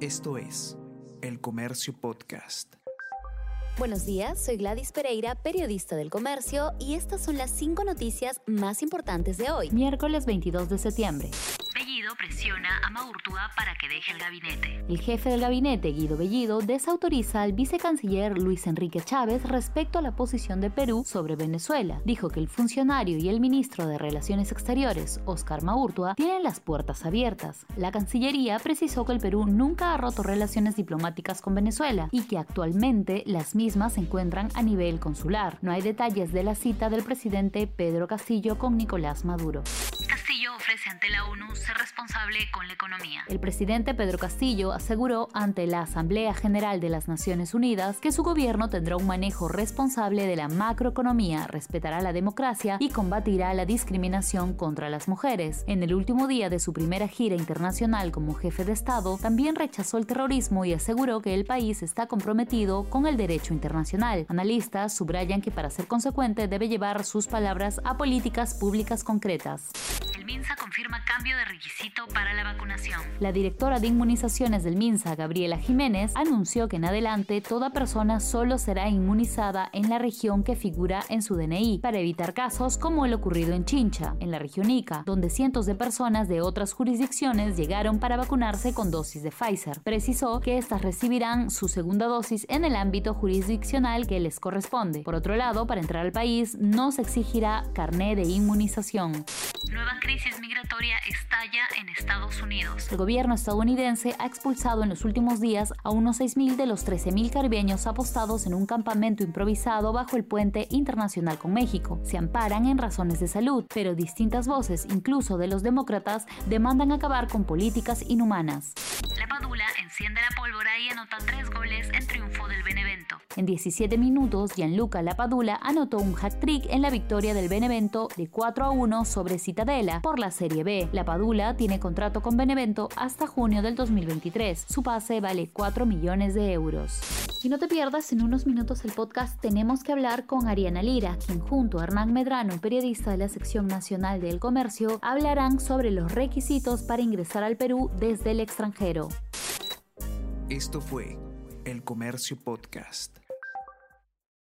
Esto es El Comercio Podcast. Buenos días, soy Gladys Pereira, periodista del comercio, y estas son las cinco noticias más importantes de hoy, miércoles 22 de septiembre presiona a Maurtúa para que deje el gabinete. El jefe del gabinete, Guido Bellido, desautoriza al vicecanciller Luis Enrique Chávez respecto a la posición de Perú sobre Venezuela. Dijo que el funcionario y el ministro de Relaciones Exteriores, Oscar Maurtua, tienen las puertas abiertas. La Cancillería precisó que el Perú nunca ha roto relaciones diplomáticas con Venezuela y que actualmente las mismas se encuentran a nivel consular. No hay detalles de la cita del presidente Pedro Castillo con Nicolás Maduro ante la ONU ser responsable con la economía. El presidente Pedro Castillo aseguró ante la Asamblea General de las Naciones Unidas que su gobierno tendrá un manejo responsable de la macroeconomía, respetará la democracia y combatirá la discriminación contra las mujeres. En el último día de su primera gira internacional como jefe de Estado, también rechazó el terrorismo y aseguró que el país está comprometido con el derecho internacional. Analistas subrayan que para ser consecuente debe llevar sus palabras a políticas públicas concretas. MINSA confirma cambio de requisito para la vacunación. La directora de inmunizaciones del MINSA, Gabriela Jiménez, anunció que en adelante toda persona solo será inmunizada en la región que figura en su DNI, para evitar casos como el ocurrido en Chincha, en la región Ica, donde cientos de personas de otras jurisdicciones llegaron para vacunarse con dosis de Pfizer. Precisó que estas recibirán su segunda dosis en el ámbito jurisdiccional que les corresponde. Por otro lado, para entrar al país no se exigirá carné de inmunización. Nueva crisis migratoria estalla en Estados Unidos. El gobierno estadounidense ha expulsado en los últimos días a unos 6.000 de los 13.000 caribeños apostados en un campamento improvisado bajo el puente internacional con México. Se amparan en razones de salud, pero distintas voces, incluso de los demócratas, demandan acabar con políticas inhumanas. La Padula enciende la pólvora y anota tres goles en triunfo del Benevento. En 17 minutos, Gianluca Lapadula anotó un hat-trick en la victoria del Benevento de 4 a 1 sobre Citadela por la Serie B. Lapadula tiene contrato con Benevento hasta junio del 2023. Su pase vale 4 millones de euros. Y no te pierdas en unos minutos el podcast Tenemos que hablar con Ariana Lira, quien junto a Hernán Medrano, periodista de la sección nacional del comercio, hablarán sobre los requisitos para ingresar al Perú desde el extranjero. Esto fue El Comercio Podcast.